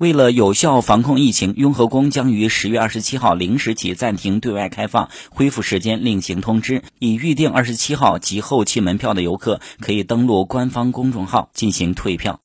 为了有效防控疫情，雍和宫将于十月二十七号零时起暂停对外开放，恢复时间另行通知。已预订二十七号及后期门票的游客可以登录官方公众号进行退票。